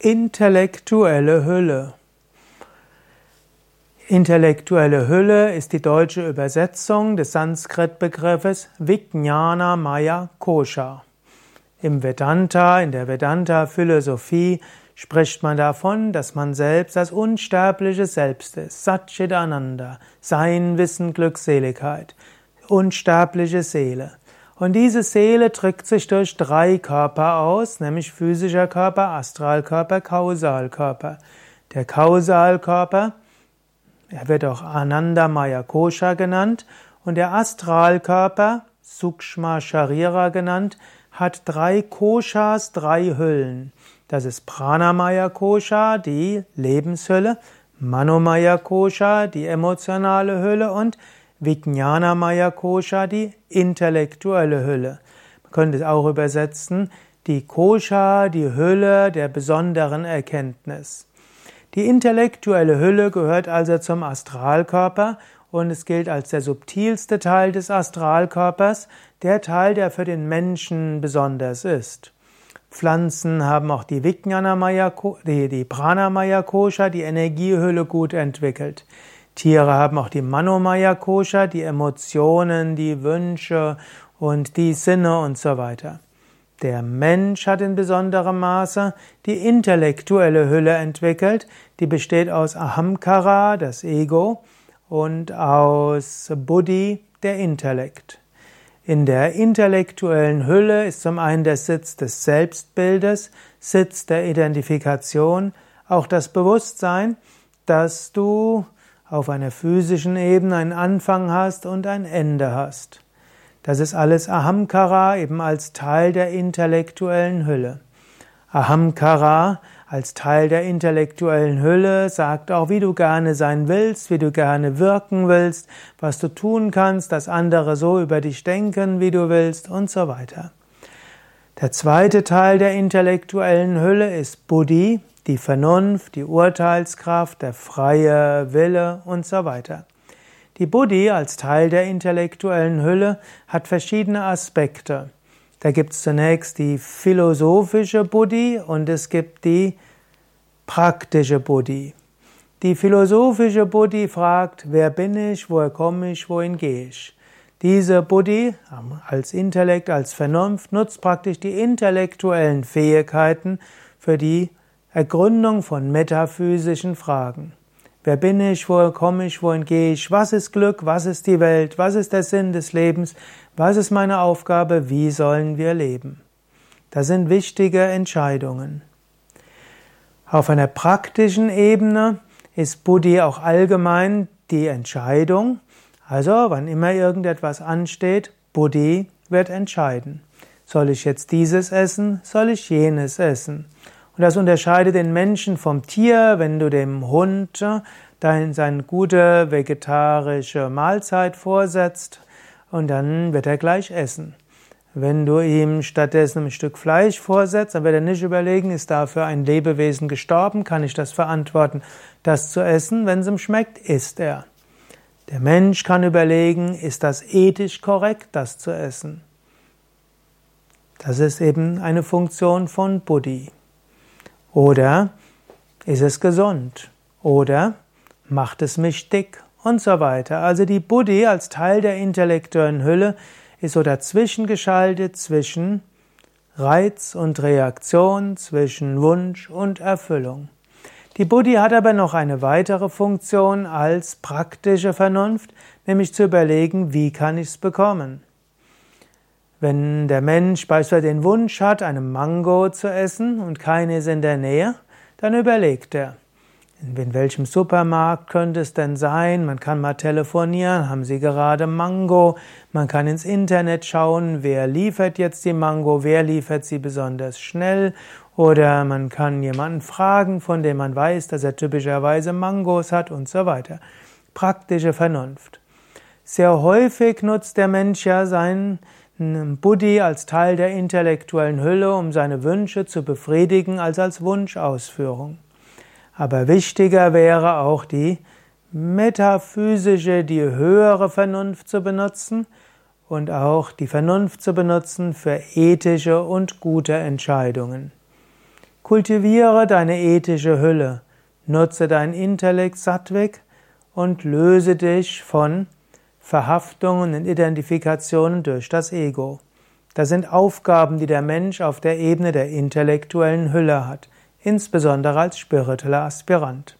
Intellektuelle Hülle. Intellektuelle Hülle ist die deutsche Übersetzung des Sanskrit-Begriffes Vijnana Maya Kosha. Im Vedanta, in der Vedanta-Philosophie, spricht man davon, dass man selbst das unsterbliche Selbst ist, Satchitananda, Sein, Wissen, Glückseligkeit, unsterbliche Seele. Und diese Seele drückt sich durch drei Körper aus, nämlich physischer Körper, Astralkörper, Kausalkörper. Der Kausalkörper, er wird auch Ananda Maya Kosha genannt, und der Astralkörper, Sukshma Sharira genannt, hat drei Koshas, drei Hüllen. Das ist Pranamaya Kosha, die Lebenshülle, Manomaya Kosha, die emotionale Hülle und Vijnana Maya Kosha, die intellektuelle Hülle. Man könnte es auch übersetzen, die Kosha, die Hülle der besonderen Erkenntnis. Die intellektuelle Hülle gehört also zum Astralkörper und es gilt als der subtilste Teil des Astralkörpers, der Teil, der für den Menschen besonders ist. Pflanzen haben auch die Vijnana Maya, die, die Pranamaya Kosha, die Energiehülle gut entwickelt. Tiere haben auch die Manomaya Kosha, die Emotionen, die Wünsche und die Sinne und so weiter. Der Mensch hat in besonderem Maße die intellektuelle Hülle entwickelt, die besteht aus Ahamkara, das Ego, und aus Buddhi, der Intellekt. In der intellektuellen Hülle ist zum einen der Sitz des Selbstbildes, Sitz der Identifikation, auch das Bewusstsein, dass du auf einer physischen Ebene einen Anfang hast und ein Ende hast. Das ist alles Ahamkara eben als Teil der intellektuellen Hülle. Ahamkara als Teil der intellektuellen Hülle sagt auch, wie du gerne sein willst, wie du gerne wirken willst, was du tun kannst, dass andere so über dich denken, wie du willst und so weiter. Der zweite Teil der intellektuellen Hülle ist Buddhi, die Vernunft, die Urteilskraft, der freie Wille und so weiter. Die Buddhi als Teil der intellektuellen Hülle hat verschiedene Aspekte. Da gibt es zunächst die philosophische Buddhi und es gibt die praktische Buddhi. Die philosophische Buddhi fragt, wer bin ich, woher komme ich, wohin gehe ich? Diese Buddhi als Intellekt, als Vernunft nutzt praktisch die intellektuellen Fähigkeiten für die Ergründung von metaphysischen Fragen. Wer bin ich, woher komme ich, wohin gehe ich, was ist Glück, was ist die Welt, was ist der Sinn des Lebens, was ist meine Aufgabe, wie sollen wir leben? Das sind wichtige Entscheidungen. Auf einer praktischen Ebene ist Buddhi auch allgemein die Entscheidung. Also, wann immer irgendetwas ansteht, Buddhi wird entscheiden. Soll ich jetzt dieses essen? Soll ich jenes essen? Und das unterscheidet den Menschen vom Tier, wenn du dem Hund dein, seine gute vegetarische Mahlzeit vorsetzt und dann wird er gleich essen. Wenn du ihm stattdessen ein Stück Fleisch vorsetzt, dann wird er nicht überlegen, ist dafür ein Lebewesen gestorben, kann ich das verantworten, das zu essen? Wenn es ihm schmeckt, isst er. Der Mensch kann überlegen, ist das ethisch korrekt, das zu essen? Das ist eben eine Funktion von Buddhi. Oder ist es gesund? Oder macht es mich dick? Und so weiter. Also die Buddhi als Teil der intellektuellen Hülle ist so dazwischen geschaltet zwischen Reiz und Reaktion, zwischen Wunsch und Erfüllung. Die Buddhi hat aber noch eine weitere Funktion als praktische Vernunft, nämlich zu überlegen, wie kann ich es bekommen. Wenn der Mensch beispielsweise den Wunsch hat, eine Mango zu essen und keine ist in der Nähe, dann überlegt er, in welchem Supermarkt könnte es denn sein? Man kann mal telefonieren, haben Sie gerade Mango? Man kann ins Internet schauen, wer liefert jetzt die Mango, wer liefert sie besonders schnell? Oder man kann jemanden fragen, von dem man weiß, dass er typischerweise Mangos hat und so weiter. Praktische Vernunft. Sehr häufig nutzt der Mensch ja seinen Buddhi als Teil der intellektuellen Hülle, um seine Wünsche zu befriedigen, als als Wunschausführung. Aber wichtiger wäre auch die metaphysische, die höhere Vernunft zu benutzen und auch die Vernunft zu benutzen für ethische und gute Entscheidungen. Kultiviere deine ethische Hülle, nutze dein Intellekt Sattvik und löse dich von Verhaftungen und Identifikationen durch das Ego. Das sind Aufgaben, die der Mensch auf der Ebene der intellektuellen Hülle hat, insbesondere als spiritueller Aspirant.